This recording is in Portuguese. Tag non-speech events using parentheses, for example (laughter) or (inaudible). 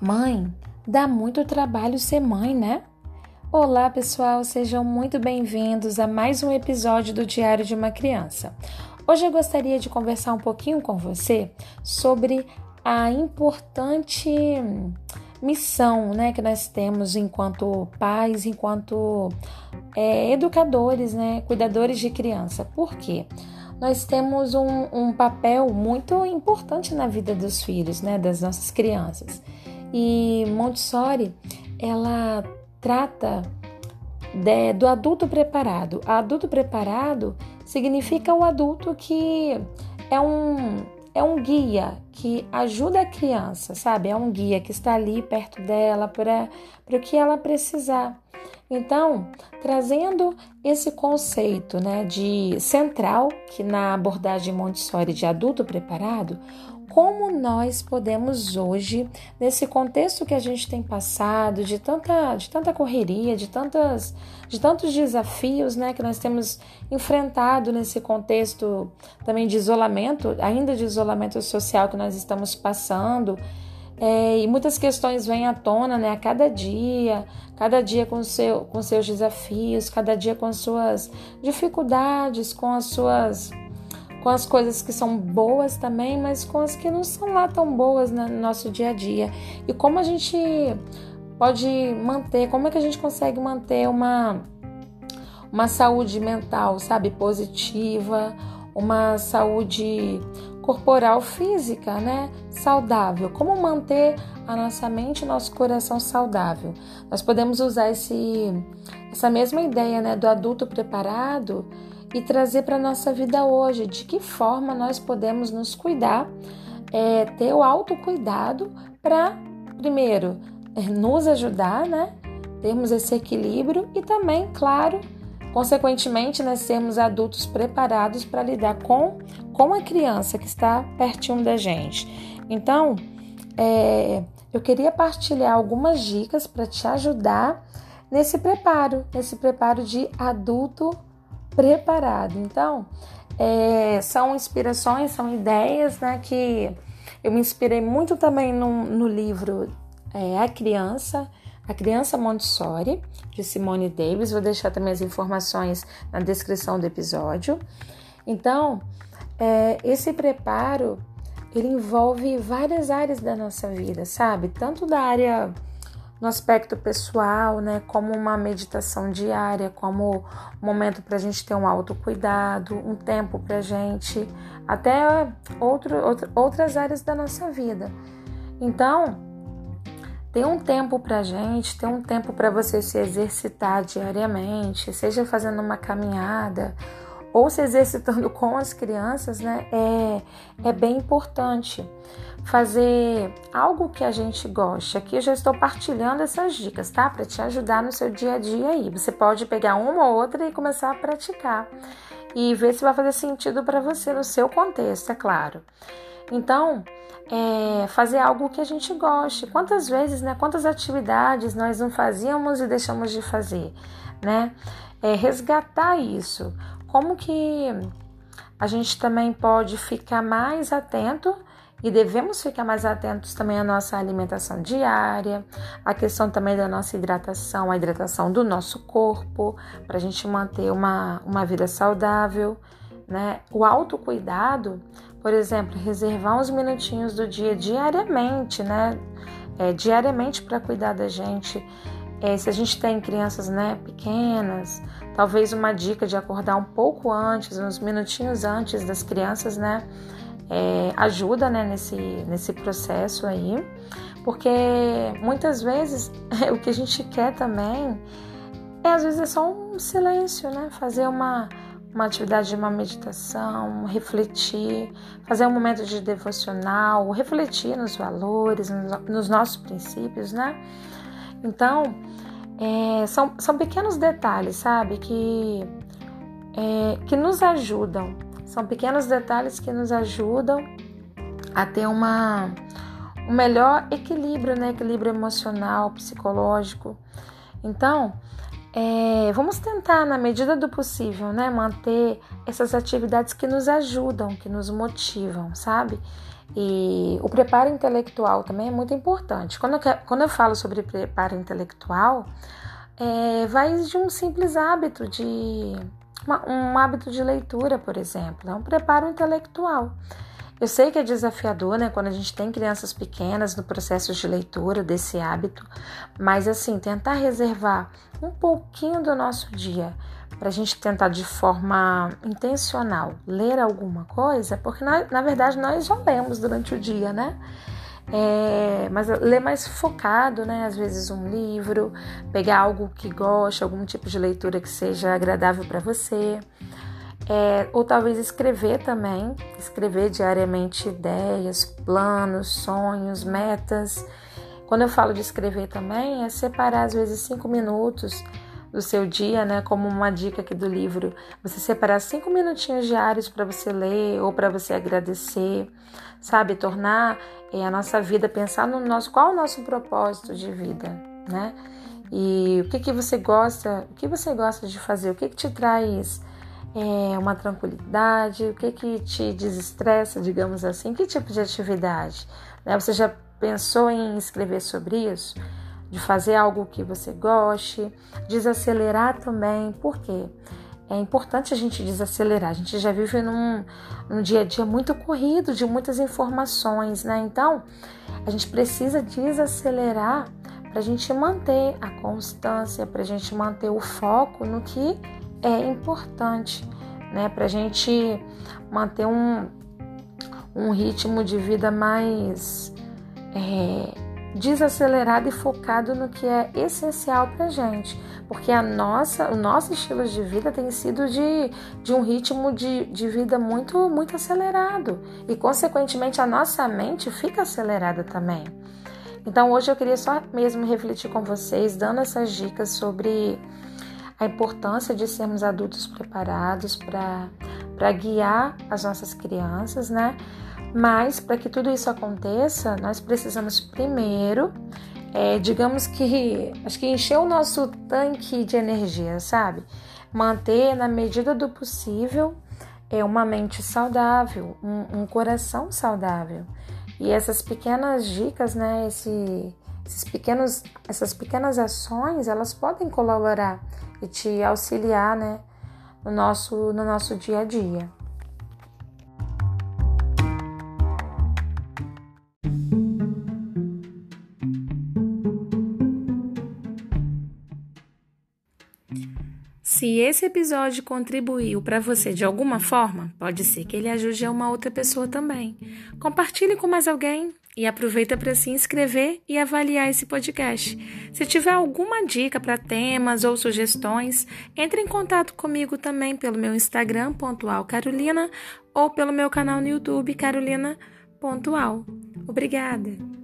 Mãe, dá muito trabalho ser mãe, né? Olá, pessoal, sejam muito bem-vindos a mais um episódio do Diário de uma Criança. Hoje eu gostaria de conversar um pouquinho com você sobre a importante missão né, que nós temos enquanto pais, enquanto é, educadores, né, cuidadores de criança. Por quê? Nós temos um, um papel muito importante na vida dos filhos, né, das nossas crianças. E Montessori, ela trata de, do adulto preparado. Adulto preparado significa o adulto que é um, é um guia que ajuda a criança, sabe? É um guia que está ali perto dela para o que ela precisar. Então, trazendo esse conceito né, de central, que na abordagem Montessori de adulto preparado, como nós podemos hoje, nesse contexto que a gente tem passado, de tanta, de tanta correria, de, tantas, de tantos desafios né, que nós temos enfrentado nesse contexto também de isolamento, ainda de isolamento social que nós estamos passando, é, e muitas questões vêm à tona né, a cada dia, cada dia com, seu, com seus desafios, cada dia com as suas dificuldades, com as suas com as coisas que são boas também, mas com as que não são lá tão boas né, no nosso dia a dia. E como a gente pode manter, como é que a gente consegue manter uma, uma saúde mental, sabe, positiva, uma saúde corporal física, né, saudável. Como manter a nossa mente e nosso coração saudável? Nós podemos usar esse, essa mesma ideia, né, do adulto preparado e trazer para a nossa vida hoje de que forma nós podemos nos cuidar, é, ter o autocuidado para, primeiro, é, nos ajudar, né? Termos esse equilíbrio e também, claro, consequentemente, nós sermos adultos preparados para lidar com, com a criança que está pertinho da gente. Então, é, eu queria partilhar algumas dicas para te ajudar nesse preparo, nesse preparo de adulto preparado. Então, é, são inspirações, são ideias, né? Que eu me inspirei muito também no, no livro é, A Criança, A Criança Montessori, de Simone Davis. Vou deixar também as informações na descrição do episódio. Então, é, esse preparo ele envolve várias áreas da nossa vida, sabe? Tanto da área no aspecto pessoal, né, como uma meditação diária, como um momento para a gente ter um autocuidado, um tempo para a gente, até outro, outras áreas da nossa vida. Então, ter um tempo para a gente, ter um tempo para você se exercitar diariamente, seja fazendo uma caminhada ou se exercitando com as crianças, né, é, é bem importante fazer algo que a gente goste. Aqui eu já estou partilhando essas dicas, tá? Para te ajudar no seu dia a dia aí. Você pode pegar uma ou outra e começar a praticar e ver se vai fazer sentido para você no seu contexto, é claro. Então, é, fazer algo que a gente goste. Quantas vezes, né? Quantas atividades nós não fazíamos e deixamos de fazer, né? É, resgatar isso. Como que a gente também pode ficar mais atento e devemos ficar mais atentos também à nossa alimentação diária, a questão também da nossa hidratação, a hidratação do nosso corpo, para a gente manter uma, uma vida saudável, né? O autocuidado, por exemplo, reservar uns minutinhos do dia diariamente, né? É, diariamente para cuidar da gente. É, se a gente tem crianças né, pequenas, talvez uma dica de acordar um pouco antes, uns minutinhos antes das crianças, né? é, ajuda né, nesse, nesse processo aí, porque muitas vezes (laughs) o que a gente quer também é às vezes é só um silêncio, né? Fazer uma, uma atividade de uma meditação, refletir, fazer um momento de devocional, refletir nos valores, nos nossos princípios, né? Então, é, são, são pequenos detalhes, sabe, que, é, que nos ajudam são pequenos detalhes que nos ajudam a ter uma, um melhor equilíbrio, né? Equilíbrio emocional, psicológico. Então, é, vamos tentar, na medida do possível, né, manter essas atividades que nos ajudam, que nos motivam, sabe? E o preparo intelectual também é muito importante. Quando eu, quando eu falo sobre preparo intelectual, é, vai de um simples hábito de uma, um hábito de leitura, por exemplo, é um preparo intelectual. Eu sei que é desafiador, né, quando a gente tem crianças pequenas no processo de leitura desse hábito, mas assim, tentar reservar um pouquinho do nosso dia para a gente tentar de forma intencional ler alguma coisa, porque na, na verdade nós já lemos durante o dia, né? É, mas ler mais focado, né? Às vezes um livro, pegar algo que goste, algum tipo de leitura que seja agradável para você. É, ou talvez escrever também, escrever diariamente ideias, planos, sonhos, metas. Quando eu falo de escrever também, é separar às vezes cinco minutos do seu dia, né? Como uma dica aqui do livro, você separar cinco minutinhos diários para você ler ou para você agradecer, sabe? Tornar é, a nossa vida, pensar no nosso, qual o nosso propósito de vida, né? E o que que você gosta, o que você gosta de fazer, o que que te traz é, uma tranquilidade, o que que te desestressa, digamos assim, que tipo de atividade, né? Você já pensou em escrever sobre isso? De fazer algo que você goste, desacelerar também, por quê? É importante a gente desacelerar. A gente já vive num, num dia a dia muito corrido, de muitas informações, né? Então, a gente precisa desacelerar para a gente manter a constância, para a gente manter o foco no que é importante, né? Para a gente manter um, um ritmo de vida mais é, desacelerado e focado no que é essencial para gente, porque a nossa, o nosso estilo de vida tem sido de, de um ritmo de, de vida muito, muito acelerado e, consequentemente, a nossa mente fica acelerada também. Então, hoje eu queria só mesmo refletir com vocês, dando essas dicas sobre a importância de sermos adultos preparados para guiar as nossas crianças, né? Mas para que tudo isso aconteça, nós precisamos primeiro, é, digamos que, acho que encher o nosso tanque de energia, sabe? Manter na medida do possível é uma mente saudável, um, um coração saudável. E essas pequenas dicas, né? Esse, esses pequenos, essas pequenas ações, elas podem colaborar e te auxiliar, né? No nosso, no nosso dia a dia. Se esse episódio contribuiu para você de alguma forma, pode ser que ele ajude a uma outra pessoa também. Compartilhe com mais alguém e aproveita para se inscrever e avaliar esse podcast. Se tiver alguma dica para temas ou sugestões, entre em contato comigo também pelo meu Instagram pontual Carolina ou pelo meu canal no YouTube Carolina. Obrigada.